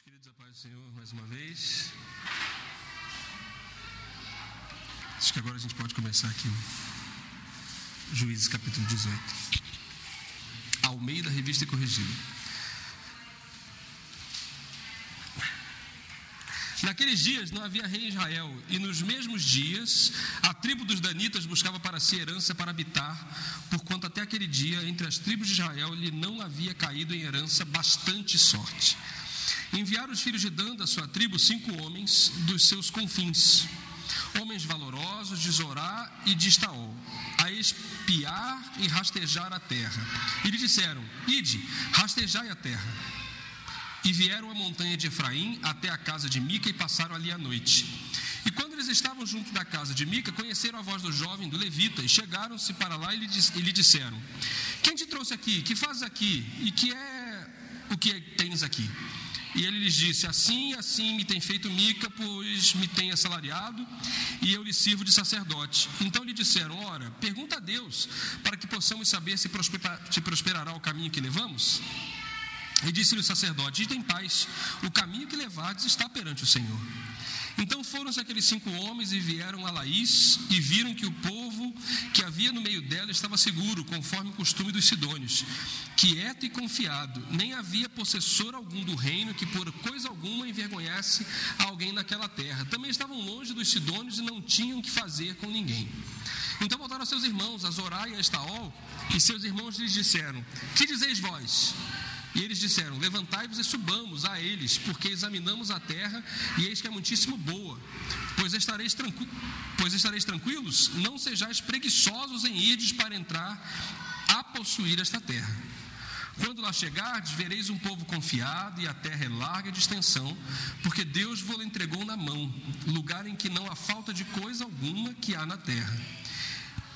Queridos, a paz do Senhor, mais uma vez. Acho que agora a gente pode começar aqui. Juízes capítulo 18. Ao meio da revista corrigida. Naqueles dias não havia rei em Israel, e nos mesmos dias a tribo dos Danitas buscava para si herança para habitar, porquanto até aquele dia entre as tribos de Israel lhe não havia caído em herança bastante sorte. Enviaram os filhos de Dan da sua tribo cinco homens dos seus confins, homens valorosos de Zorá e de Estaol, a espiar e rastejar a terra. E lhe disseram: Ide, rastejai a terra. E vieram à montanha de Efraim até a casa de Mica e passaram ali a noite. E quando eles estavam junto da casa de Mica, conheceram a voz do jovem, do levita, e chegaram-se para lá e lhe, disseram: Quem te trouxe aqui? Que fazes aqui? E que é o que tens aqui? E ele lhes disse: Assim, assim me tem feito Mica, pois me tem assalariado, e eu lhe sirvo de sacerdote. Então lhe disseram: Ora, pergunta a Deus, para que possamos saber se prosperará o caminho que levamos. E disse-lhe o sacerdote: Ide em paz, o caminho que levardes está perante o Senhor. Então foram-se aqueles cinco homens e vieram a Laís e viram que o povo que havia no meio dela estava seguro, conforme o costume dos sidônios, quieto e confiado. Nem havia possessor algum do reino que por coisa alguma envergonhasse alguém naquela terra. Também estavam longe dos sidônios e não tinham que fazer com ninguém. Então voltaram seus irmãos, a Zorá e a Estaol, e seus irmãos lhes disseram: Que dizeis vós? E eles disseram: Levantai-vos e subamos a eles, porque examinamos a terra e eis que é muitíssimo boa. Pois estareis, tranqui pois estareis tranquilos, não sejais preguiçosos em irdes para entrar a possuir esta terra. Quando lá chegardes, vereis um povo confiado e a terra é larga de extensão, porque Deus vos entregou na mão, lugar em que não há falta de coisa alguma que há na terra.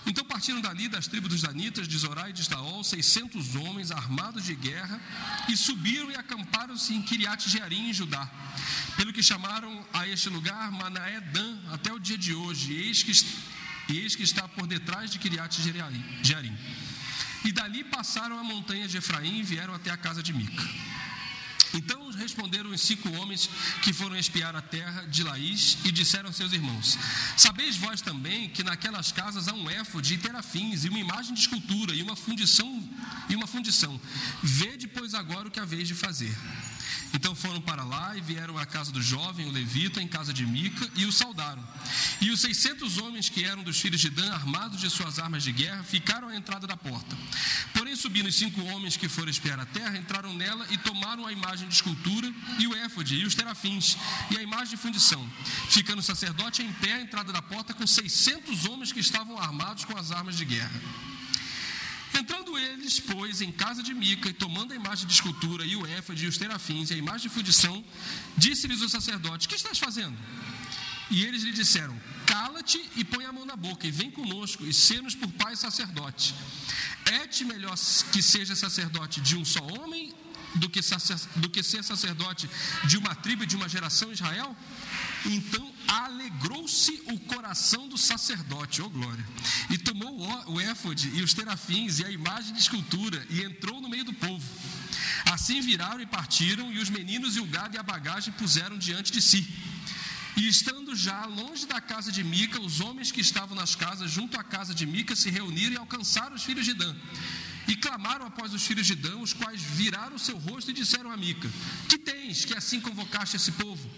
Então partiram dali das tribos dos Danitas, de Zorá e de Estaol, 600 homens armados de guerra, e subiram e acamparam-se em Kiriat Jearim, em Judá. Pelo que chamaram a este lugar Manaé Dan, até o dia de hoje, eis que, eis que está por detrás de Kiriat Jearim. E dali passaram a montanha de Efraim e vieram até a casa de Mica. Então responderam os cinco homens que foram espiar a terra de Laís e disseram aos seus irmãos: Sabeis vós também que naquelas casas há um éfode e terafins e uma imagem de escultura e uma fundição e uma fundição. Vede pois agora o que haveis de fazer. Então foram para lá e vieram à casa do jovem, o levita, em casa de Mica, e o saudaram. E os seiscentos homens que eram dos filhos de Dan, armados de suas armas de guerra, ficaram à entrada da porta. Porém, subindo os cinco homens que foram espiar a terra, entraram nela e tomaram a imagem de escultura e o éfode e os terafins e a imagem de fundição, ficando o sacerdote em pé à entrada da porta com seiscentos homens que estavam armados com as armas de guerra. Entrando eles, pois, em casa de Mica, e tomando a imagem de escultura e o éfode e os terafins e a imagem de fundição, disse-lhes o sacerdote: Que estás fazendo? E eles lhe disseram: Cala-te e põe a mão na boca, e vem conosco, e sê-nos por pai sacerdote. É-te melhor que seja sacerdote de um só homem do que, do que ser sacerdote de uma tribo e de uma geração Israel? Então alegrou-se o coração do sacerdote, oh glória, e tomou o éfode e os terafins e a imagem de escultura e entrou no meio do povo. Assim viraram e partiram, e os meninos e o gado e a bagagem puseram diante de si. E estando já longe da casa de Mica, os homens que estavam nas casas junto à casa de Mica se reuniram e alcançaram os filhos de Dan. E clamaram após os filhos de Dan, os quais viraram seu rosto e disseram a Mica: Que tens que assim convocaste esse povo?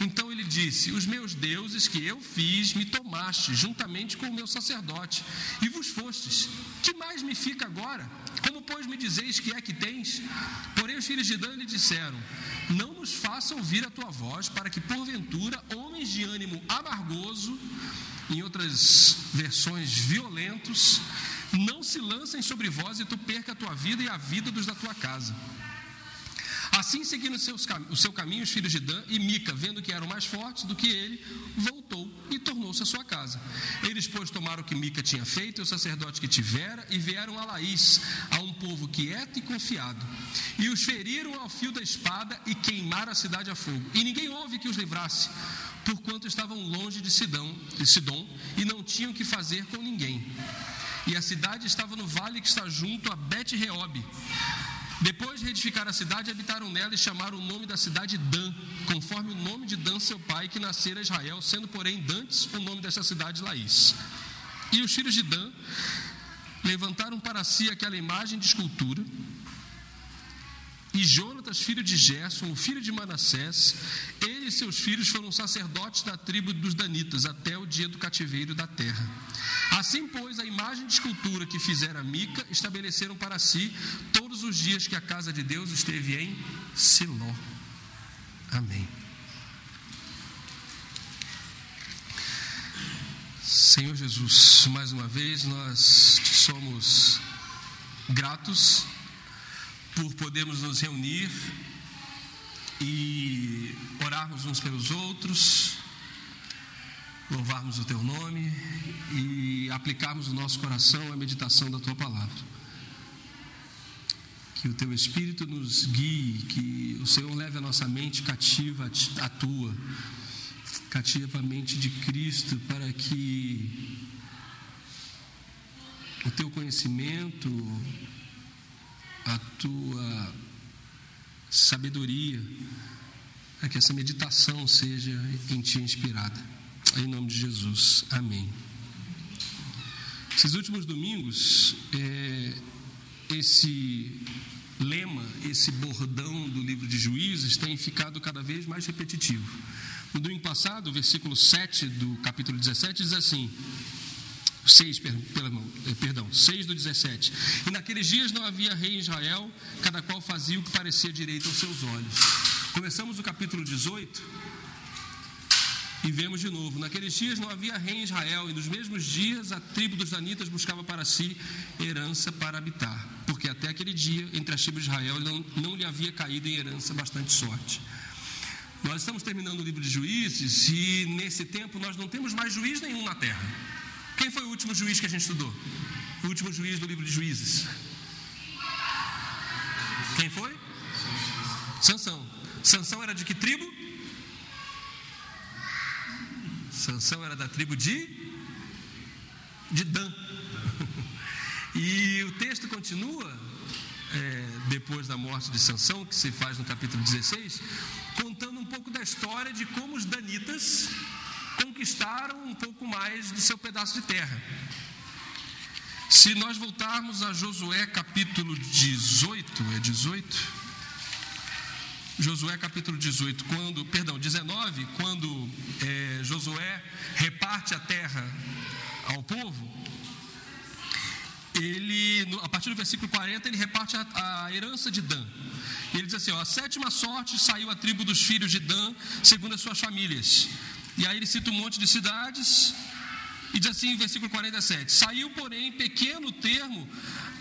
Então ele disse: Os meus deuses que eu fiz me tomaste, juntamente com o meu sacerdote, e vos fostes. Que mais me fica agora? Como, pois, me dizeis que é que tens? Porém, os filhos de Dan lhe disseram: Não nos faça ouvir a tua voz, para que, porventura, homens de ânimo amargoso, em outras versões, violentos, não se lancem sobre vós e tu perca a tua vida e a vida dos da tua casa. Assim, seguindo seus, o seu caminho, os filhos de Dan e Mica, vendo que eram mais fortes do que ele, voltou e tornou-se à sua casa. Eles, pois, tomaram o que Mica tinha feito e o sacerdote que tivera e vieram a Laís, a um povo quieto e confiado. E os feriram ao fio da espada e queimaram a cidade a fogo. E ninguém houve que os livrasse, porquanto estavam longe de Sidão, de Sidom e não tinham que fazer com ninguém. E a cidade estava no vale que está junto a Bet-Reob. Depois de reedificar a cidade, habitaram nela e chamaram o nome da cidade Dan, conforme o nome de Dan, seu pai, que nascera Israel, sendo, porém, Dantes o nome dessa cidade Laís. E os filhos de Dan levantaram para si aquela imagem de escultura. E Jonatas, filho de Gerson, o filho de Manassés, ele e seus filhos foram sacerdotes da tribo dos Danitas até o dia do cativeiro da terra. Assim, pois, a imagem de escultura que fizera Mica estabeleceram para si todos os dias que a casa de Deus esteve em Siló. Amém. Senhor Jesus, mais uma vez nós te somos gratos por podermos nos reunir e orarmos uns pelos outros, louvarmos o teu nome e aplicarmos o nosso coração à meditação da tua palavra. Que o teu Espírito nos guie, que o Senhor leve a nossa mente cativa à tua, cativa a mente de Cristo, para que o teu conhecimento, a tua sabedoria, para que essa meditação seja em ti inspirada. Em nome de Jesus. Amém. Esses últimos domingos, é, esse lema, esse bordão do livro de Juízes tem ficado cada vez mais repetitivo. No domingo passado, o versículo 7 do capítulo 17 diz assim: 6, eh, perdão, 6 do 17. E naqueles dias não havia rei em Israel, cada qual fazia o que parecia direito aos seus olhos. Começamos o capítulo 18 e vemos de novo: naqueles dias não havia rei em Israel, e nos mesmos dias a tribo dos Danitas buscava para si herança para habitar, porque até aquele dia, entre as tribos de Israel, não, não lhe havia caído em herança bastante sorte. Nós estamos terminando o livro de Juízes e nesse tempo nós não temos mais juiz nenhum na terra. Quem foi o último juiz que a gente estudou? O último juiz do livro de Juízes. Quem foi? Sansão. Sansão era de que tribo? Sansão era da tribo de de Dan. E o texto continua é, depois da morte de Sansão, que se faz no capítulo 16, contando um pouco da história de como os danitas conquistaram um pouco mais do seu pedaço de terra. Se nós voltarmos a Josué capítulo 18, é 18? Josué capítulo 18, quando, perdão, 19, quando é, Josué reparte a terra ao povo, ele, a partir do versículo 40, ele reparte a, a herança de Dan. Ele diz assim: ó, a sétima sorte saiu a tribo dos filhos de Dan, segundo as suas famílias. E aí ele cita um monte de cidades, e diz assim em versículo 47: Saiu, porém, pequeno termo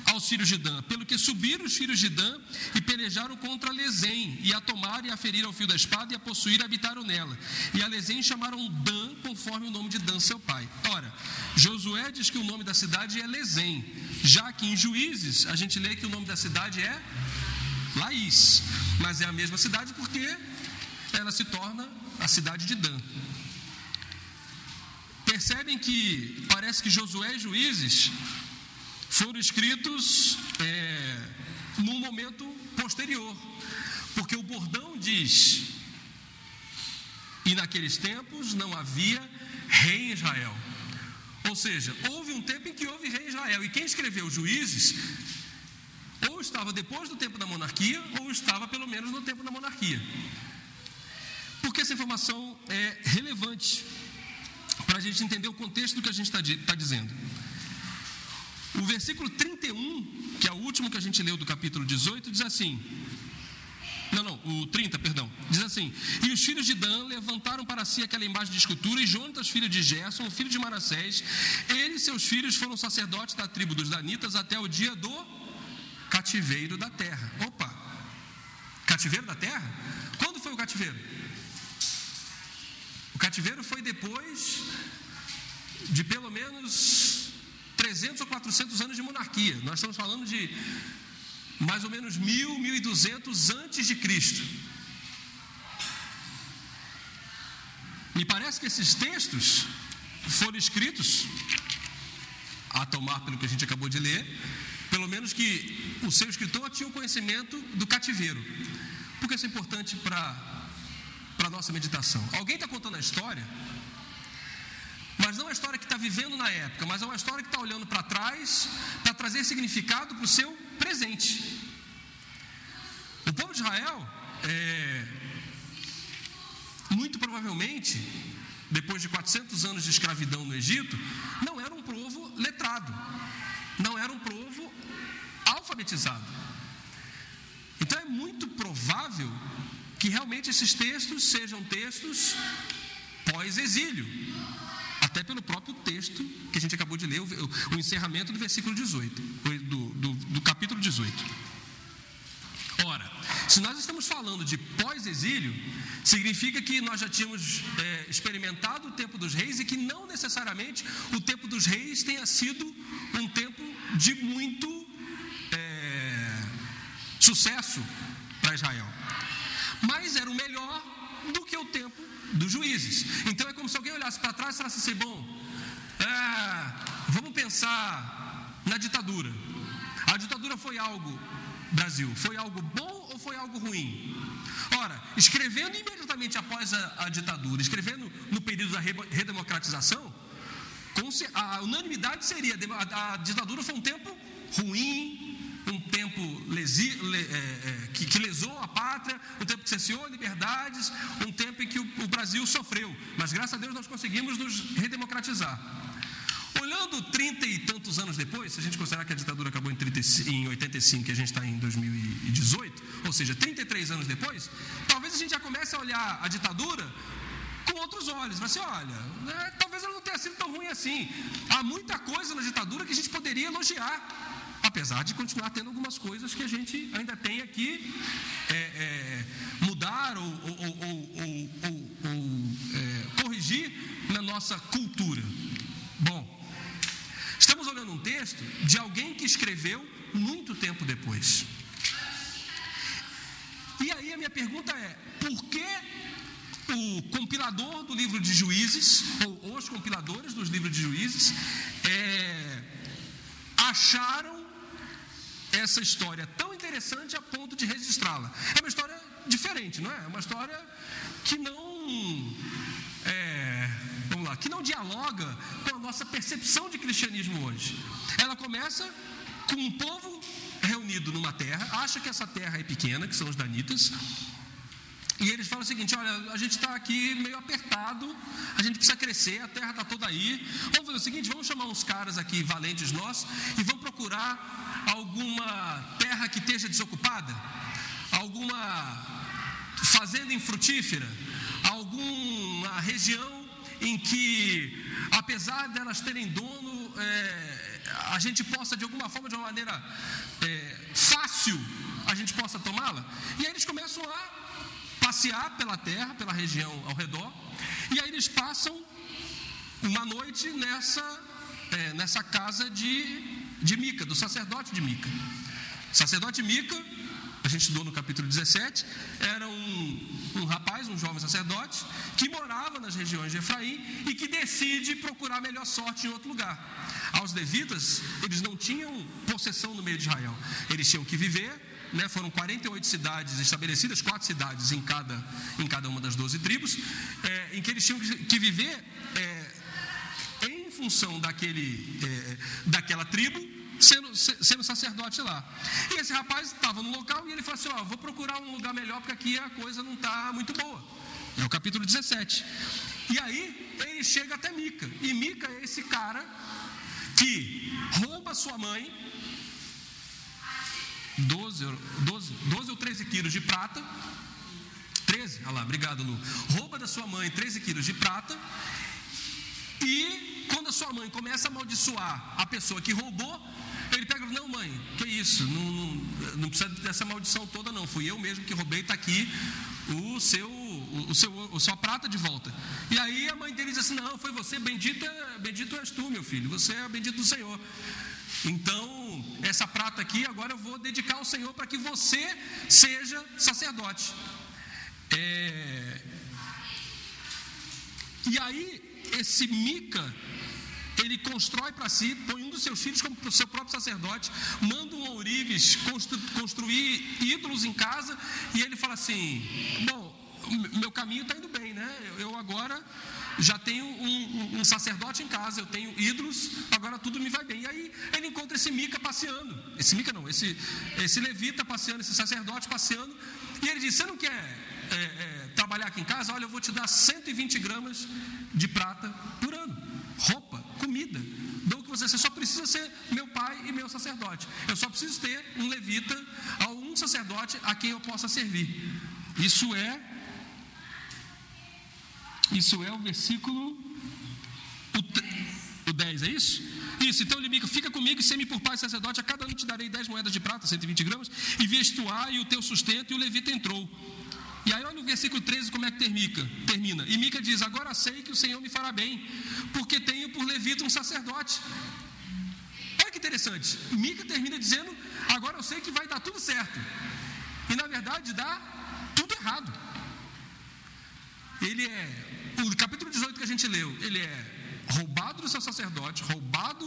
aos filhos de Dan, pelo que subiram os filhos de Dan e pelejaram contra Lezém, e a tomaram e a feriram ao fio da espada, e a possuíram e habitaram nela. E a Lezém chamaram Dan, conforme o nome de Dan, seu pai. Ora, Josué diz que o nome da cidade é Lezém, já que em Juízes a gente lê que o nome da cidade é Laís, mas é a mesma cidade porque ela se torna a cidade de Dan. Percebem que parece que Josué e Juízes foram escritos é, num momento posterior, porque o bordão diz: e naqueles tempos não havia rei em Israel. Ou seja, houve um tempo em que houve rei em Israel, e quem escreveu Juízes ou estava depois do tempo da monarquia, ou estava pelo menos no tempo da monarquia. Porque essa informação é relevante para a gente entender o contexto do que a gente está tá dizendo. O versículo 31, que é o último que a gente leu do capítulo 18, diz assim: não, não, o 30, perdão. Diz assim: E os filhos de Dan levantaram para si aquela imagem de escultura, e Jonatas, filho de Gerson, filho de Manassés, ele e seus filhos foram sacerdotes da tribo dos Danitas até o dia do cativeiro da terra. Opa! Cativeiro da terra? Quando foi o cativeiro? O cativeiro foi depois de pelo menos 300 ou 400 anos de monarquia. Nós estamos falando de mais ou menos 1000, 1200 antes de Cristo. Me parece que esses textos foram escritos, a tomar pelo que a gente acabou de ler, pelo menos que o seu escritor tinha o conhecimento do cativeiro. Por que isso é importante para a nossa meditação? Alguém está contando a história, mas não a história que está vivendo na época, mas é uma história que está olhando para trás para trazer significado para o seu presente. O povo de Israel, é, muito provavelmente, depois de 400 anos de escravidão no Egito, não era um povo letrado, não era um povo alfabetizado. Então é muito provável que realmente esses textos sejam textos pós-exílio, até pelo próprio texto que a gente acabou de ler, o, encerramento do versículo 18, do, do, do capítulo 18. Ora, se nós estamos falando de pós-exílio, significa que nós já tínhamos é, experimentado o tempo dos reis e que não necessariamente o tempo dos reis tenha sido um tempo de muito é, sucesso para Israel. Mas era o melhor do que o tempo dos juízes. Então é como se alguém olhasse para trás e falasse assim: bom, é, vamos pensar na ditadura. A ditadura foi algo Brasil? Foi algo bom ou foi algo ruim? Ora, escrevendo imediatamente após a, a ditadura, escrevendo no período da redemocratização, a unanimidade seria: a, a ditadura foi um tempo ruim, tempo lesi, le, é, é, que, que, lesou a pátria, um tempo que cesseou liberdades, um tempo em que o, o Brasil sofreu. Mas graças a Deus nós conseguimos nos redemocratizar. Olhando 30 e tantos anos depois, se a gente considerar que a ditadura acabou em, 30, em 85 e a gente está em 2018, ou seja, 33 anos depois, talvez a gente já comece a olhar a ditadura com outros olhos. Vai ser, olha, né, talvez ela não tenha sido tão ruim assim. Há muita coisa na ditadura que a gente poderia elogiar, apesar de continuar tendo algumas coisas que a gente ainda tem aqui é, é, mudar ou, ou, ou, ou é, corrigir na nossa cultura. Bom, Estamos olhando um texto de alguém que escreveu muito tempo depois. E aí a minha pergunta é: por que o compilador do livro de Juízes, ou os compiladores dos livros de Juízes, é, acharam essa história tão interessante a ponto de registrá-la? É uma história diferente, não é? É uma história que não. É, vamos lá, que não dialoga com a nossa percepção de cristianismo hoje. Ela começa com um povo reunido numa terra, acha que essa terra é pequena, que são os danitas, e eles falam o seguinte: olha, a gente está aqui meio apertado, a gente precisa crescer, a terra está toda aí. Vamos fazer o seguinte: vamos chamar uns caras aqui valentes nossos e vamos procurar alguma terra que esteja desocupada, alguma fazenda infrutífera, alguma região em que, apesar delas terem dono, é, a gente possa, de alguma forma, de uma maneira é, fácil, a gente possa tomá-la. E aí eles começam a passear pela terra, pela região ao redor, e aí eles passam uma noite nessa, é, nessa casa de, de Mica, do sacerdote de Mica. O sacerdote Mica a gente estudou no capítulo 17, era um, um rapaz, um jovem sacerdote, que morava nas regiões de Efraim e que decide procurar melhor sorte em outro lugar. Aos levitas, eles não tinham possessão no meio de Israel, eles tinham que viver né, foram 48 cidades estabelecidas, quatro cidades em cada, em cada uma das 12 tribos, é, em que eles tinham que, viver é, em função daquele, é, daquela tribo sendo, sendo sacerdote lá. E esse rapaz estava no local e ele falou assim: Ó, vou procurar um lugar melhor porque aqui a coisa não está muito boa. É o capítulo 17. E aí ele chega até Mica. E Mica é esse cara que rouba sua mãe 12, 12, 12 ou 13 quilos de prata. 13, olha lá, obrigado Lu. Rouba da sua mãe 13 quilos de prata. E quando a sua mãe começa a amaldiçoar a pessoa que roubou, ele pega e não, mãe, que isso? Não, não, não, precisa dessa maldição toda, não. Fui eu mesmo que roubei, está aqui o seu, o seu, sua prata de volta. E aí a mãe dele diz assim: Não, foi você, bendito, bendito és tu, meu filho, você é bendito do Senhor. Então, essa prata aqui, agora eu vou dedicar ao Senhor para que você seja sacerdote. É... E aí, esse Mica ele constrói para si, põe um dos seus filhos como seu próprio sacerdote, manda um ourives constru, construir ídolos em casa, e ele fala assim: Bom, meu caminho está indo bem, né? Eu agora já tenho um, um, sacerdote em casa, eu tenho ídolos, agora tudo me vai bem. E aí ele encontra esse Mica passeando, esse Mica não, esse, esse levita passeando, esse sacerdote passeando, e ele diz: Você não quer é, é, trabalhar aqui em casa? Olha, eu vou te dar 120 gramas de prata por ano, roupa, comida. Dou que você, você só precisa ser meu pai e meu sacerdote. Eu só preciso ter um levita, um sacerdote a quem eu possa servir. Isso é isso é o versículo o, o 10, é isso? Isso, então ele fica comigo e semi por pai sacerdote, a cada ano te darei 10 moedas de prata, 120 gramas, e vestuário e o teu sustento, e o levita entrou. E aí olha o versículo 13 como é que termina. termina. E Mica diz, agora sei que o Senhor me fará bem, porque tenho por levita um sacerdote. Olha que interessante, Mica termina dizendo, agora eu sei que vai dar tudo certo. E na verdade dá tudo errado. Ele é o capítulo 18 que a gente leu, ele é roubado do seu sacerdote, roubado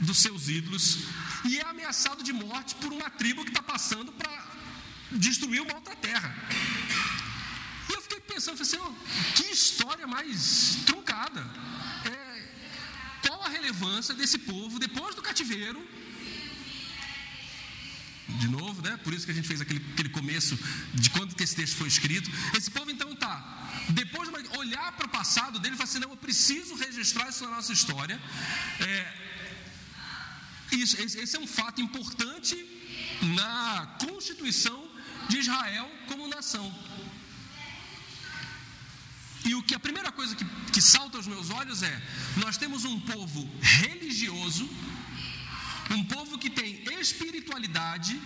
dos seus ídolos e é ameaçado de morte por uma tribo que está passando para destruir uma outra terra. E eu fiquei pensando, falei assim, oh, que história mais truncada. É, qual a relevância desse povo depois do cativeiro? De novo, né? Por isso que a gente fez aquele, aquele começo de quando que esse texto foi escrito. Esse povo então está depois de olhar para o passado dele, falar assim: não, eu preciso registrar isso na nossa história. É, isso, esse é um fato importante na constituição de Israel como nação. E o que a primeira coisa que, que salta aos meus olhos é: nós temos um povo religioso, um povo que tem espiritualidade,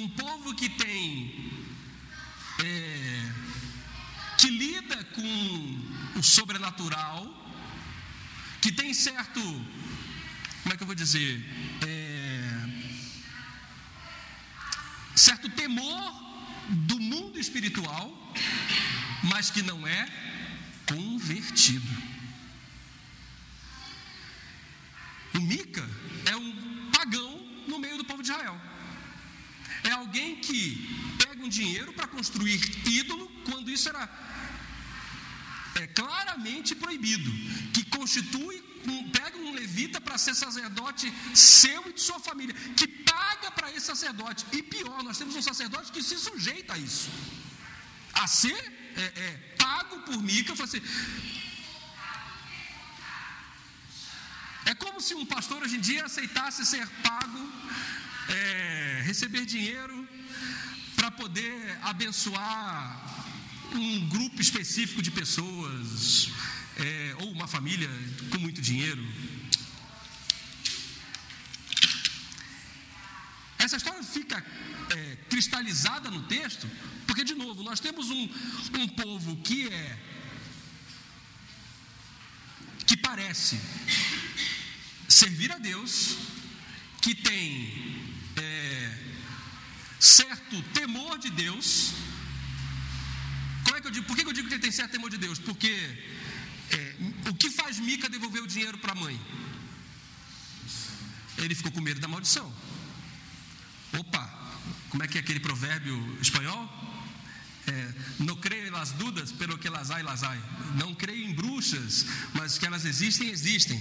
um povo que tem é, que lida com o sobrenatural, que tem certo, como é que eu vou dizer, é, certo temor do mundo espiritual, mas que não é convertido. O Mica é um pagão no meio do povo de Israel. É alguém que pega um dinheiro para construir ídolo, quando isso era é claramente proibido, que constitui, um, pega um levita para ser sacerdote seu e de sua família, que paga para esse sacerdote. E pior, nós temos um sacerdote que se sujeita a isso, a ser é, é, pago por Mica. Assim, é como se um pastor hoje em dia aceitasse ser pago, é, receber dinheiro para poder abençoar um grupo específico de pessoas, é, ou uma família com muito dinheiro. Essa história fica é, cristalizada no texto, porque, de novo, nós temos um, um povo que é. que parece servir a Deus, que tem é, certo temor de Deus, que eu digo, por que eu digo que ele tem certo temor de Deus? Porque é, o que faz Mica devolver o dinheiro para a mãe? Ele ficou com medo da maldição. Opa, como é que é aquele provérbio espanhol? É, não creio em las dudas, pelo que las hay, las hay. Não creio em bruxas, mas que elas existem, existem.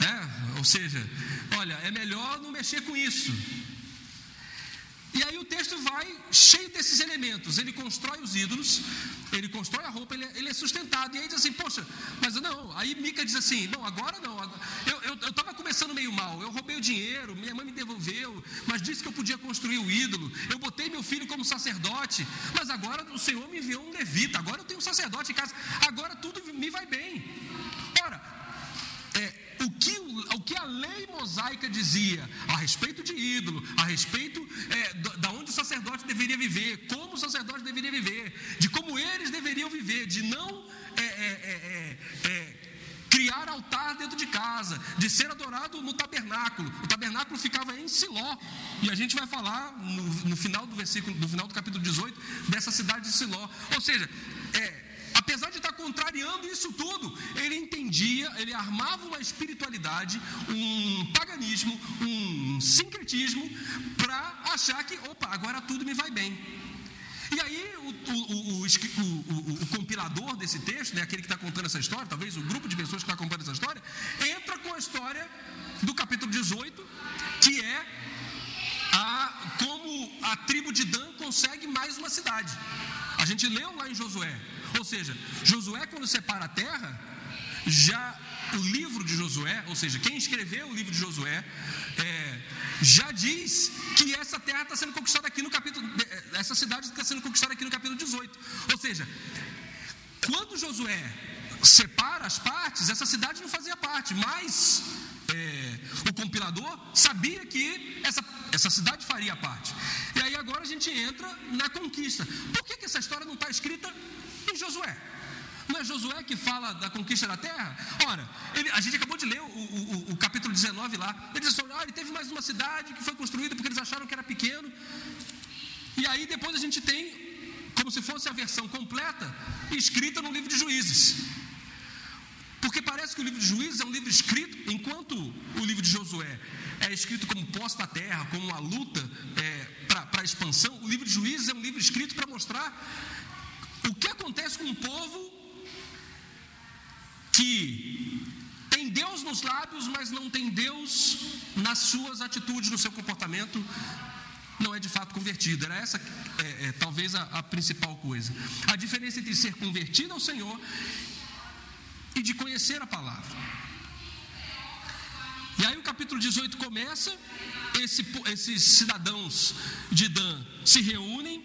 É, ou seja, olha, é melhor não mexer com isso. E aí o texto vai cheio desses elementos. Ele constrói os ídolos, ele constrói a roupa, ele, é, ele é sustentado. E aí diz assim, poxa, mas não. Aí Mica diz assim, não, agora não. Eu estava começando meio mal, eu roubei o dinheiro, minha mãe me devolveu, mas disse que eu podia construir o ídolo. Eu botei meu filho como sacerdote, mas agora o Senhor me enviou um levita, agora eu tenho um sacerdote em casa, agora tudo me vai bem. Ora, é, o que, o que a lei mosaica dizia a respeito de ídolo, a respeito é, da onde o sacerdote deveria viver, como o sacerdote deveria viver, de como eles deveriam viver, de não é, é, é, é criar altar dentro de casa, de ser adorado no tabernáculo. O tabernáculo ficava em Siló. E a gente vai falar no, no final do versículo, no final do capítulo 18, dessa cidade de Siló. Ou seja, é, apesar de estar contrariando isso tudo, ele entendia, ele armava uma espiritualidade, um paganismo, um sincretismo, para achar que, opa, agora tudo me vai bem. E aí o, o, o, o compilador desse texto, né, aquele que está contando essa história, talvez o grupo de pessoas que está contando essa história, entra com a história do capítulo 18, que é a, como a tribo de Dan consegue mais uma cidade. A gente leu lá em Josué. Ou seja, Josué, quando separa a terra, já o livro de Josué, ou seja, quem escreveu o livro de Josué, é, já diz que essa terra está sendo conquistada aqui no capítulo, essa cidade está sendo conquistada aqui no capítulo 18. Ou seja, quando Josué separa as partes, essa cidade não fazia parte, mas é, o compilador sabia que essa, essa cidade faria parte. E aí agora a gente entra na conquista. Por que, que essa história não está escrita em Josué? Não é Josué que fala da conquista da terra? Ora, ele, a gente acabou de ler o, o, o capítulo 19 lá. Ele diz assim: ah, ele teve mais uma cidade que foi construída porque eles acharam que era pequeno. E aí depois a gente tem, como se fosse a versão completa, escrita no livro de Juízes. Porque parece que o livro de Juízes é um livro escrito, enquanto o livro de Josué é escrito como posta à terra, como uma luta é, para a expansão, o livro de Juízes é um livro escrito para mostrar o que acontece com um povo que tem Deus nos lábios, mas não tem Deus nas suas atitudes, no seu comportamento, não é de fato convertido. Era essa, é, é, talvez, a, a principal coisa. A diferença entre ser convertido ao Senhor e de conhecer a palavra. E aí o capítulo 18 começa, esse, esses cidadãos de Dan se reúnem,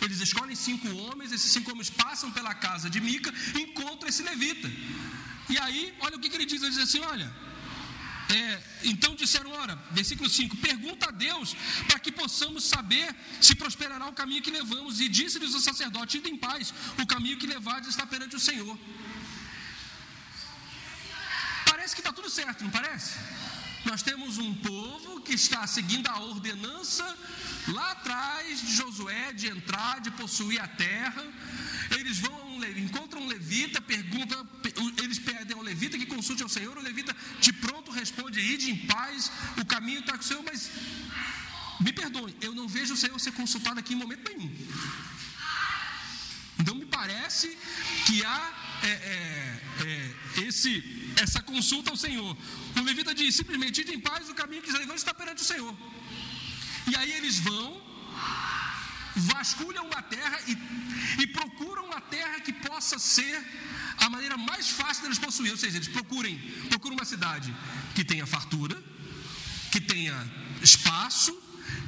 eles escolhem cinco homens, esses cinco homens passam pela casa de Mica e encontram esse levita. E aí, olha o que, que ele diz, ele diz assim, olha, é, então disseram, ora, versículo 5: pergunta a Deus para que possamos saber se prosperará o caminho que levamos. E disse-lhes o sacerdote: ide em paz, o caminho que levades está perante o Senhor parece que está tudo certo, não parece? Nós temos um povo que está seguindo a ordenança lá atrás de Josué de entrar, de possuir a terra. Eles vão, encontram um levita, pergunta, eles pedem ao levita que consulte ao Senhor. O levita de pronto responde: Ide em paz, o caminho está com o Senhor, mas me perdoe, eu não vejo o Senhor ser consultado aqui em momento nenhum. Então me parece que há é, é, esse, essa consulta ao Senhor. O levita diz simplesmente: ide em paz, o caminho que levanta está perante o Senhor. E aí eles vão, vasculham a terra e, e procuram uma terra que possa ser a maneira mais fácil deles possuir. Ou seja, eles procurem, procuram uma cidade que tenha fartura, que tenha espaço,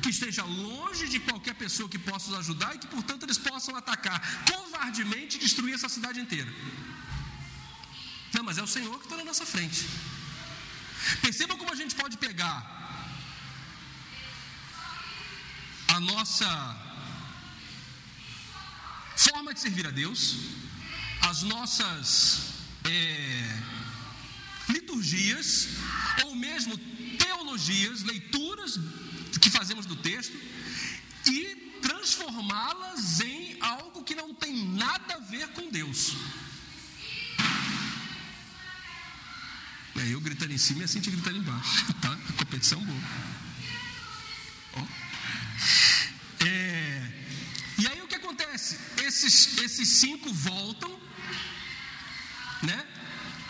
que esteja longe de qualquer pessoa que possa os ajudar e que, portanto, eles possam atacar covardemente e destruir essa cidade inteira. Não, mas é o Senhor que está na nossa frente. Perceba como a gente pode pegar a nossa forma de servir a Deus, as nossas é, liturgias, ou mesmo teologias, leituras que fazemos do texto e transformá-las em algo que não tem nada a ver com Deus. É eu gritando em cima e a Cintia gritando embaixo, tá? Competição boa. É, e aí o que acontece? Esses, esses cinco voltam, né?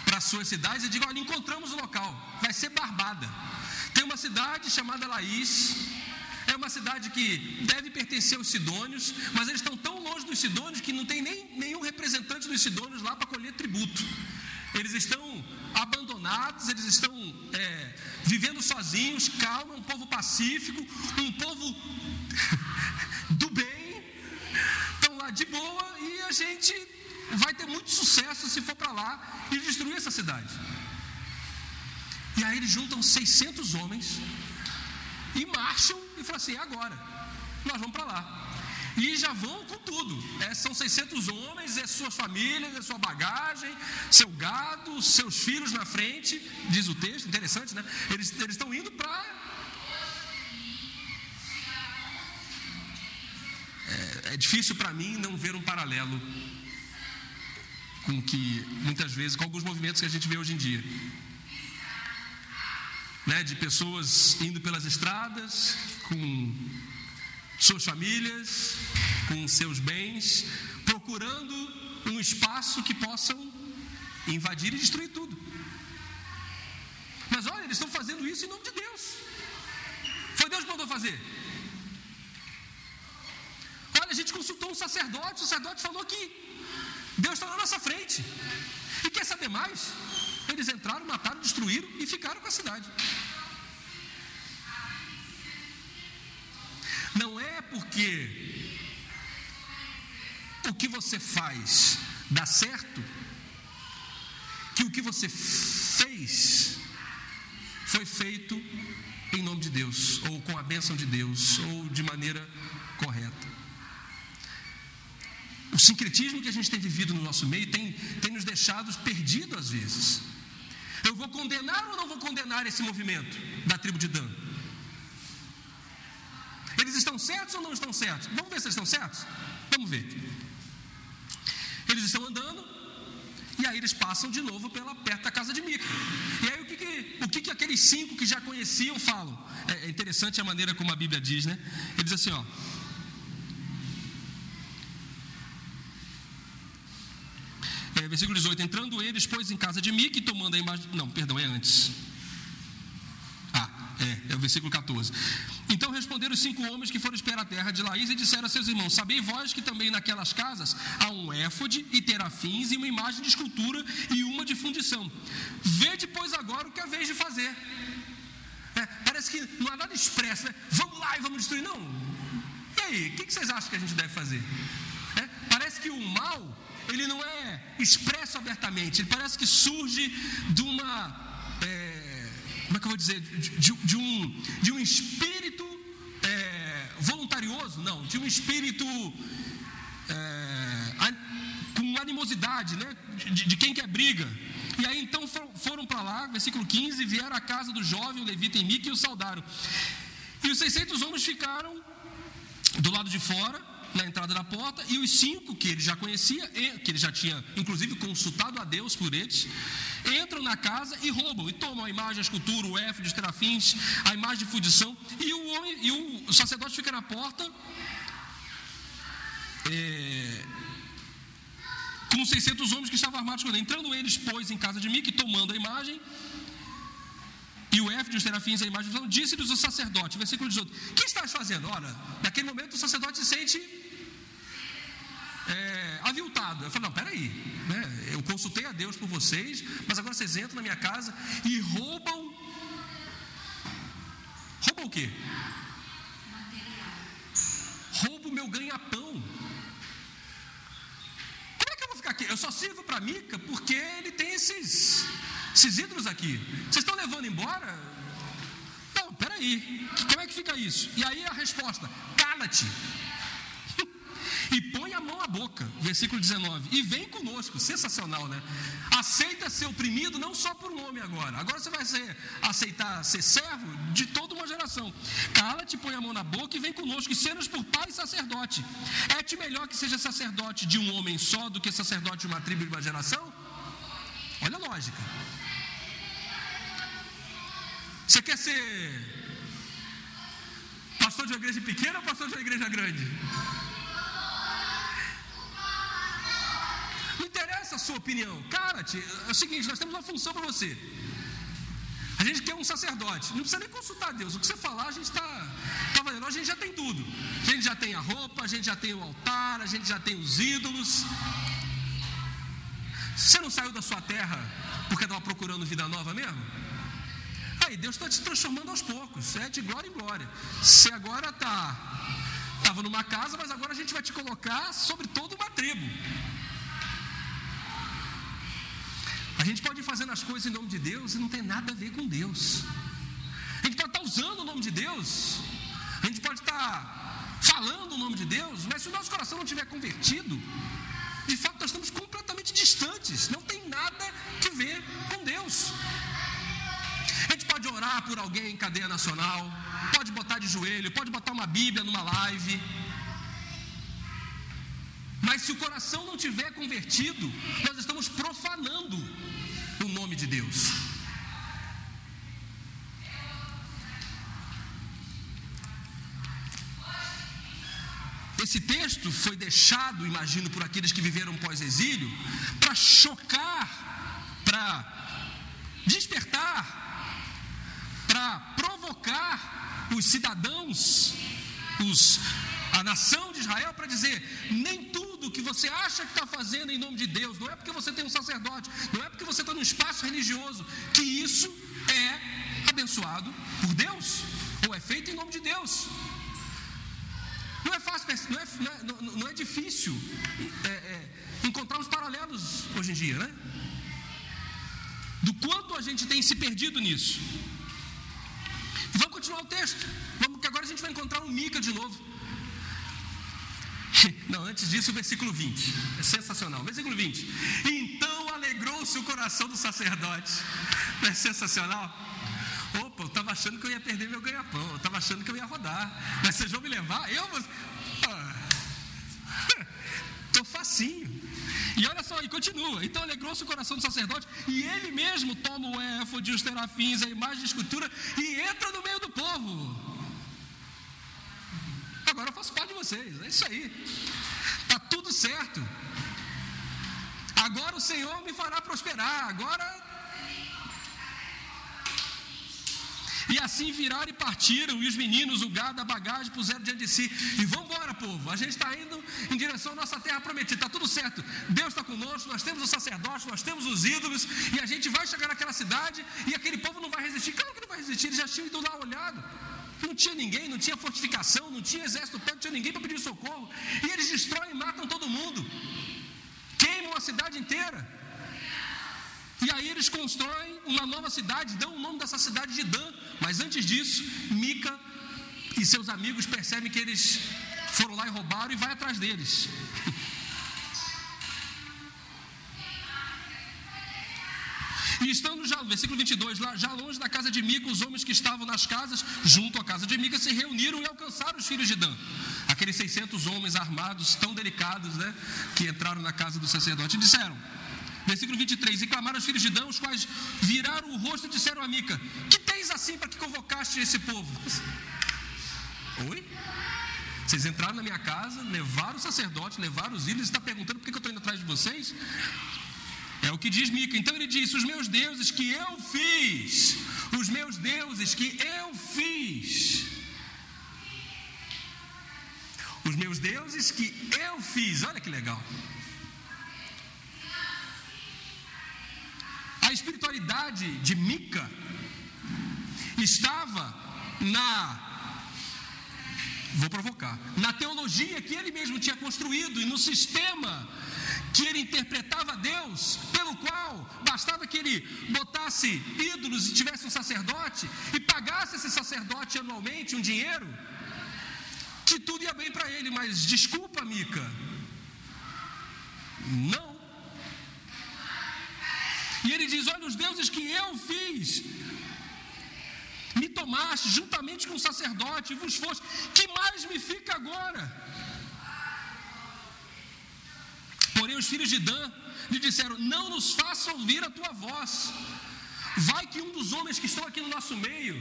Para suas cidades e digam: olha, encontramos o local, vai ser barbada. Tem uma cidade chamada Laís. É uma cidade que deve pertencer aos Sidônios, mas eles estão tão longe dos Sidônios que não tem nem nenhum representante dos Sidônios lá para colher tributo. Eles estão abandonados, eles estão é, vivendo sozinhos, calma, um povo pacífico, um povo do bem, estão lá de boa e a gente vai ter muito sucesso se for para lá e destruir essa cidade. E aí eles juntam 600 homens e marcham e falam assim: agora, nós vamos para lá. E já vão com tudo. É, são 600 homens, é suas famílias, é sua bagagem, seu gado, seus filhos na frente, diz o texto, interessante, né? Eles, estão indo para. É, é difícil para mim não ver um paralelo com que, muitas vezes, com alguns movimentos que a gente vê hoje em dia. Né, de pessoas indo pelas estradas com suas famílias, com seus bens, procurando um espaço que possam invadir e destruir tudo. Mas olha, eles estão fazendo isso em nome de Deus. Foi Deus que mandou fazer. Olha, a gente consultou um sacerdote, o sacerdote falou que Deus está na nossa frente. E quer saber mais? Eles entraram, mataram, destruíram e ficaram com a cidade. É porque o que você faz dá certo, que o que você fez foi feito em nome de Deus, ou com a bênção de Deus, ou de maneira correta. O sincretismo que a gente tem vivido no nosso meio tem, tem nos deixado perdidos às vezes. Eu vou condenar ou não vou condenar esse movimento da tribo de Dan? Eles estão certos ou não estão certos? Vamos ver se eles estão certos? Vamos ver. Eles estão andando, e aí eles passam de novo pela, perto da casa de Mica. E aí o que, que, o que, que aqueles cinco que já conheciam falam? É, é interessante a maneira como a Bíblia diz, né? Ele diz assim, ó. É, versículo 18: Entrando eles, pois, em casa de Mica e tomando a imagem. Não, perdão, é antes. É, é o versículo 14. Então responderam os cinco homens que foram esperar a terra de Laís e disseram a seus irmãos: Sabei vós que também naquelas casas há um éfode e terafins e uma imagem de escultura e uma de fundição. Vede, pois, agora o que é vez de fazer. É, parece que não há nada expresso, né? Vamos lá e vamos destruir. Não. E aí, o que, que vocês acham que a gente deve fazer? É, parece que o mal, ele não é expresso abertamente, ele parece que surge de uma. Como é que eu vou dizer, de, de, de um, de um espírito é, voluntarioso, não, de um espírito é, com animosidade, né, de, de, quem quer briga. E aí então foram para lá, versículo 15, vieram à casa do jovem, o levita em Mica, e o saudaram. E os 600 homens ficaram do lado de fora, na entrada da porta, e os cinco que ele já conhecia, que ele já tinha inclusive consultado a Deus por eles, entram na casa e roubam, e tomam a imagem, a escultura, o F dos terafins, a imagem de fundição, e o, homem, e o sacerdote fica na porta, é, com 600 homens que estavam armados com ele. Entrando eles, pois, em casa de Mique, tomando a imagem, e o F dos serafins, a imagem, disse-lhes o sacerdote, versículo 18: O que estás fazendo? Ora, naquele momento o sacerdote se sente é, aviltado. Eu falei: Não, peraí, né? eu consultei a Deus por vocês, mas agora vocês entram na minha casa e roubam. Roubam o quê? Roubo o meu ganha-pão. Como é que eu vou ficar aqui? Eu só sirvo para Mica porque ele tem esses esses ídolos aqui, vocês estão levando embora? Não, peraí, como é que fica isso? E aí a resposta: cala-te e põe a mão à boca, versículo 19, e vem conosco, sensacional, né? Aceita ser oprimido não só por um homem agora, agora você vai ser, aceitar ser servo de toda uma geração. Cala-te, põe a mão na boca e vem conosco, e seja por pai e sacerdote. É-te melhor que seja sacerdote de um homem só do que sacerdote de uma tribo de uma geração? Olha a lógica. Você quer ser pastor de uma igreja pequena ou pastor de uma igreja grande? A sua opinião. Cara, é o seguinte: nós temos uma função para você. A gente quer um sacerdote. Não precisa nem consultar Deus. O que você falar, a gente está tá valendo. A gente já tem tudo. A gente já tem a roupa, a gente já tem o altar, a gente já tem os ídolos. Você não saiu da sua terra porque estava procurando vida nova mesmo? Aí Deus está te transformando aos poucos, é de glória em glória. Você agora está estava numa casa, mas agora a gente vai te colocar sobre toda uma tribo. A gente pode ir fazendo as coisas em nome de Deus e não tem nada a ver com Deus. A gente pode estar usando o nome de Deus, a gente pode estar falando o nome de Deus, mas se o nosso coração não estiver convertido, de fato nós estamos completamente distantes, não tem nada que ver com Deus. A gente pode orar por alguém em cadeia nacional, pode botar de joelho, pode botar uma Bíblia numa live. Mas se o coração não tiver convertido, nós estamos de Deus. Esse texto foi deixado, imagino, por aqueles que viveram pós-exílio, para chocar, para despertar, para provocar os cidadãos, os, a nação de Israel, para dizer: nem tudo que você acha que está fazendo em nome de Deus, não é porque você tem um sacerdote, espaço religioso, que isso é abençoado por Deus, ou é feito em nome de Deus. Não é fácil, não é, não é, não é difícil é, é, encontrar os paralelos hoje em dia, né? Do quanto a gente tem se perdido nisso. Vamos continuar o texto. Vamos, que agora a gente vai encontrar um Mica de novo. Não, antes disso, o versículo 20. É sensacional. Versículo 20. Então alegrou-se o coração do sacerdote. Não é sensacional? Opa, eu estava achando que eu ia perder meu ganha-pão, eu estava achando que eu ia rodar. Mas vocês vão me levar? Eu vou. Estou facinho. E olha só, e continua. Então alegrou-se o coração do sacerdote, e ele mesmo toma o éfode, os terafins, a imagem de escultura, e entra no meio do povo. Agora eu faço parte de vocês, é isso aí. Está tudo certo. Agora o Senhor me fará prosperar. Agora E assim viraram e partiram, e os meninos, o gado, a bagagem, puseram diante de si. E vamos embora, povo. A gente está indo em direção à nossa terra prometida. Está tudo certo. Deus está conosco, nós temos os sacerdotes, nós temos os ídolos, e a gente vai chegar naquela cidade e aquele povo não vai resistir. Claro que não vai resistir, eles já tinham ido lá olhado. Não tinha ninguém, não tinha fortificação, não tinha exército não tinha ninguém para pedir socorro. E eles destroem e matam todo mundo. A cidade inteira. E aí eles constroem uma nova cidade, dão o nome dessa cidade de Dan. Mas antes disso, Mica e seus amigos percebem que eles foram lá e roubaram e vai atrás deles. E estando já, versículo 22, lá, já longe da casa de Mica, os homens que estavam nas casas, junto à casa de Mica, se reuniram e alcançaram os filhos de Dan. Aqueles 600 homens armados, tão delicados, né, que entraram na casa do sacerdote, e disseram: Versículo 23: E clamaram os filhos de Dan, os quais viraram o rosto e disseram a Mica: Que tens assim para que convocaste esse povo? Oi? Vocês entraram na minha casa, levaram o sacerdote, levaram os e está perguntando por que eu estou indo atrás de vocês? É o que diz Mica. Então ele disse: Os meus deuses que eu fiz, os meus deuses que eu fiz, os meus deuses que eu fiz, olha que legal. A espiritualidade de Mica estava na vou provocar, na teologia que ele mesmo tinha construído e no sistema que ele interpretava Deus, pelo qual bastava que ele botasse ídolos e tivesse um sacerdote e pagasse esse sacerdote anualmente um dinheiro, que tudo ia bem para ele, mas desculpa, Mica, não. E ele diz: Olha, os deuses que eu fiz, me tomaste juntamente com o sacerdote, e vos foste, que mais me fica agora? Porém, os filhos de Dan lhe disseram: Não nos faça ouvir a tua voz. Vai que um dos homens que estão aqui no nosso meio,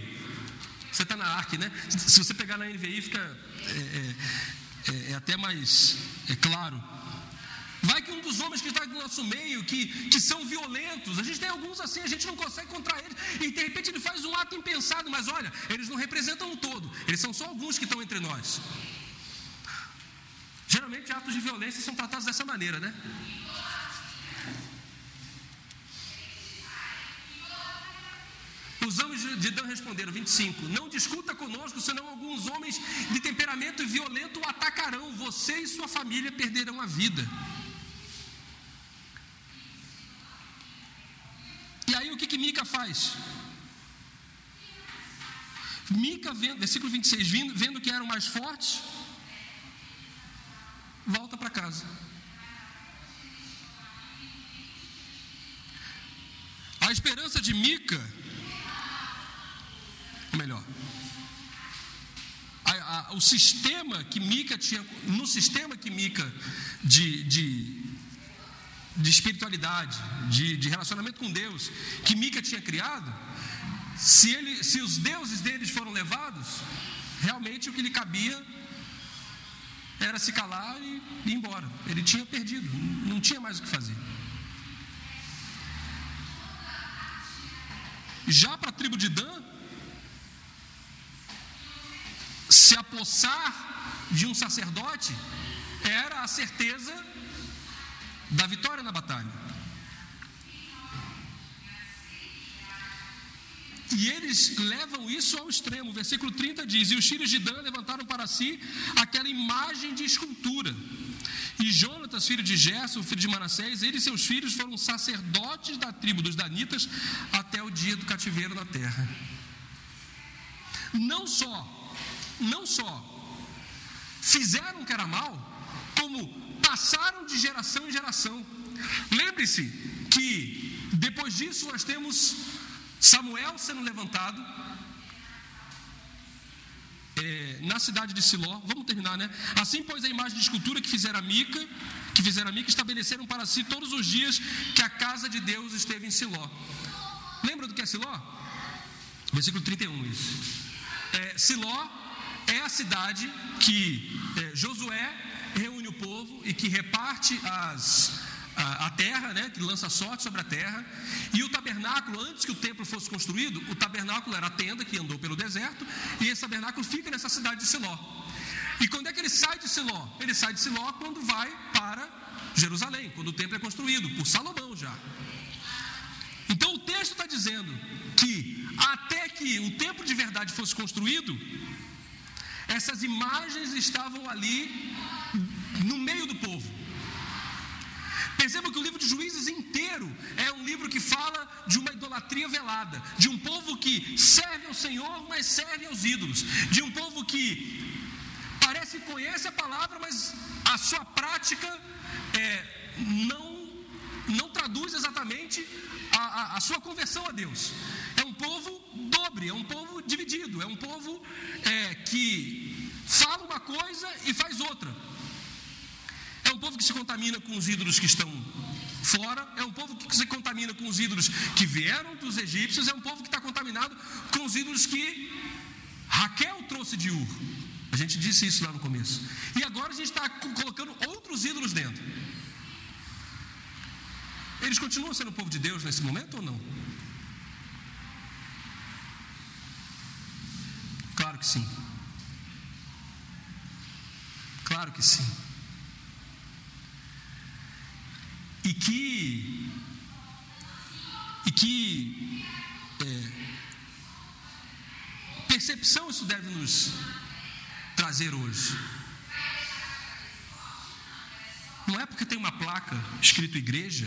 você está na arque, né? Se você pegar na NVI, fica é, é, é, é até mais é claro. Vai que um dos homens que está no nosso meio, que, que são violentos, a gente tem alguns assim, a gente não consegue encontrar eles, e de repente ele faz um ato impensado, mas olha, eles não representam o todo, eles são só alguns que estão entre nós. Geralmente atos de violência são tratados dessa maneira, né? Os homens de Dan responderam, 25: Não discuta conosco, senão alguns homens de temperamento violento o atacarão. Você e sua família perderão a vida. E aí o que, que Mica faz? Mica, vendo, versículo 26, vendo, vendo que eram mais fortes, volta para casa. A esperança de Mica, ou melhor, a, a, o sistema que Mica tinha, no sistema que Mica de, de de espiritualidade, de, de relacionamento com Deus, que Mica tinha criado, se, ele, se os deuses deles foram levados, realmente o que lhe cabia era se calar e ir embora. Ele tinha perdido, não tinha mais o que fazer. Já para a tribo de Dan, se apossar de um sacerdote era a certeza da vitória na batalha. E eles levam isso ao extremo. O versículo 30 diz: E os filhos de Dan levantaram para si aquela imagem de escultura. E Jonatas, filho de Gerson, filho de Manassés, ele e seus filhos foram sacerdotes da tribo dos Danitas até o dia do cativeiro na terra. Não só, não só fizeram o que era mal, como passaram de geração em geração. Lembre-se que depois disso nós temos Samuel sendo levantado é, na cidade de Siló. Vamos terminar, né? Assim, pois, a imagem de escultura que fizeram Mica, que fizeram Mica, estabeleceram para si todos os dias que a casa de Deus esteve em Siló. Lembra do que é Siló? Versículo 31, isso. É, Siló é a cidade que é, Josué reúne o povo e que reparte as a, a terra, né, que lança sorte sobre a terra, e o tabernáculo, antes que o templo fosse construído, o tabernáculo era a tenda que andou pelo deserto, e esse tabernáculo fica nessa cidade de Siló. E quando é que ele sai de Siló? Ele sai de Siló quando vai para Jerusalém, quando o templo é construído, por Salomão já. Então o texto está dizendo que até que o templo de verdade fosse construído, essas imagens estavam ali no meio do povo. Perceba que o livro de Juízes inteiro é um livro que fala de uma idolatria velada, de um povo que serve ao Senhor, mas serve aos ídolos, de um povo que parece que conhece a palavra, mas a sua prática é, não, não traduz exatamente a, a, a sua conversão a Deus. É um povo dobre, é um povo dividido, é um povo é, que fala uma coisa e faz outra. Um povo que se contamina com os ídolos que estão fora, é um povo que se contamina com os ídolos que vieram dos egípcios, é um povo que está contaminado com os ídolos que Raquel trouxe de Ur. A gente disse isso lá no começo. E agora a gente está colocando outros ídolos dentro. Eles continuam sendo o povo de Deus nesse momento ou não? Claro que sim. Claro que sim. E que e que é, percepção isso deve nos trazer hoje. Não é porque tem uma placa escrito igreja,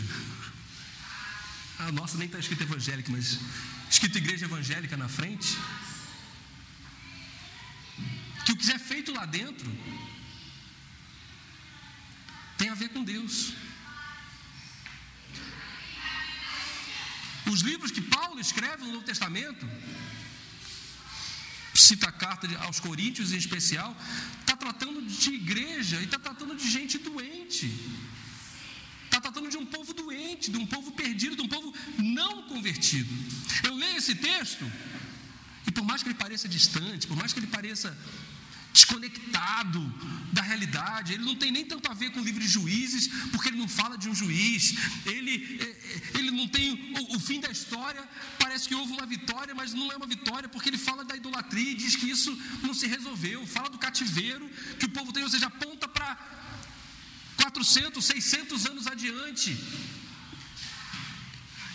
a nossa nem está escrito evangélica, mas escrito igreja evangélica na frente, que o que é feito lá dentro tem a ver com Deus. Os livros que Paulo escreve no Novo Testamento, cita a carta aos Coríntios em especial, está tratando de igreja e está tratando de gente doente. Está tratando de um povo doente, de um povo perdido, de um povo não convertido. Eu leio esse texto, e por mais que ele pareça distante, por mais que ele pareça desconectado da realidade. Ele não tem nem tanto a ver com o livro de juízes, porque ele não fala de um juiz. Ele, é, é, ele não tem o, o, fim da história. Parece que houve uma vitória, mas não é uma vitória, porque ele fala da idolatria e diz que isso não se resolveu. Fala do cativeiro que o povo tem, ou seja, aponta para 400, 600 anos adiante.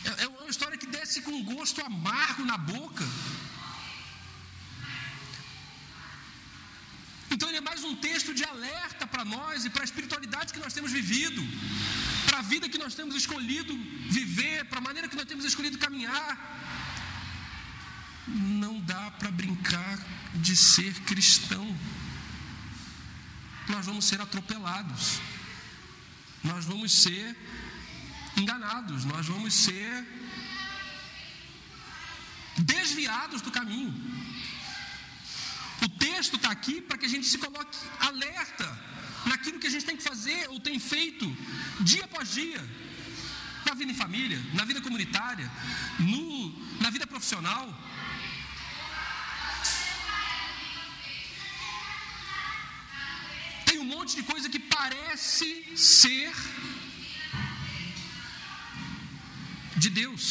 É, é uma história que desce com um gosto amargo na boca. Então ele é mais um texto de alerta para nós e para a espiritualidade que nós temos vivido, para a vida que nós temos escolhido viver, para a maneira que nós temos escolhido caminhar. Não dá para brincar de ser cristão. Nós vamos ser atropelados. Nós vamos ser enganados, nós vamos ser desviados do caminho. Texto está aqui para que a gente se coloque alerta naquilo que a gente tem que fazer ou tem feito dia após dia, na vida em família, na vida comunitária, no, na vida profissional. Tem um monte de coisa que parece ser de Deus.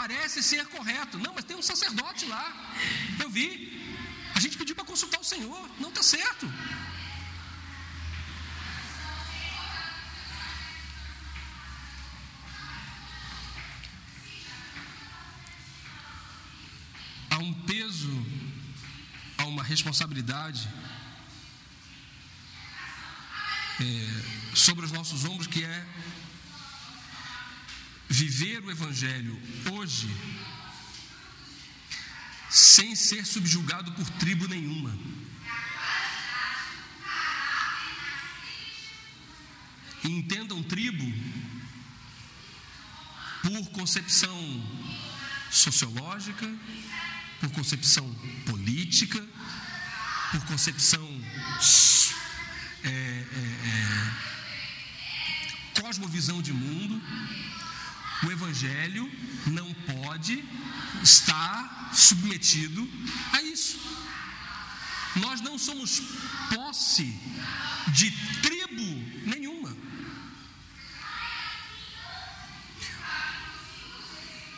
Parece ser correto. Não, mas tem um sacerdote lá. Eu vi. A gente pediu para consultar o Senhor. Não está certo. Há um peso, há uma responsabilidade é, sobre os nossos ombros que é viver o Evangelho hoje sem ser subjugado por tribo nenhuma. E entendam tribo por concepção sociológica, por concepção política, por concepção é, é, é, cosmovisão de mundo. O Evangelho não pode estar submetido a isso. Nós não somos posse de tribo nenhuma.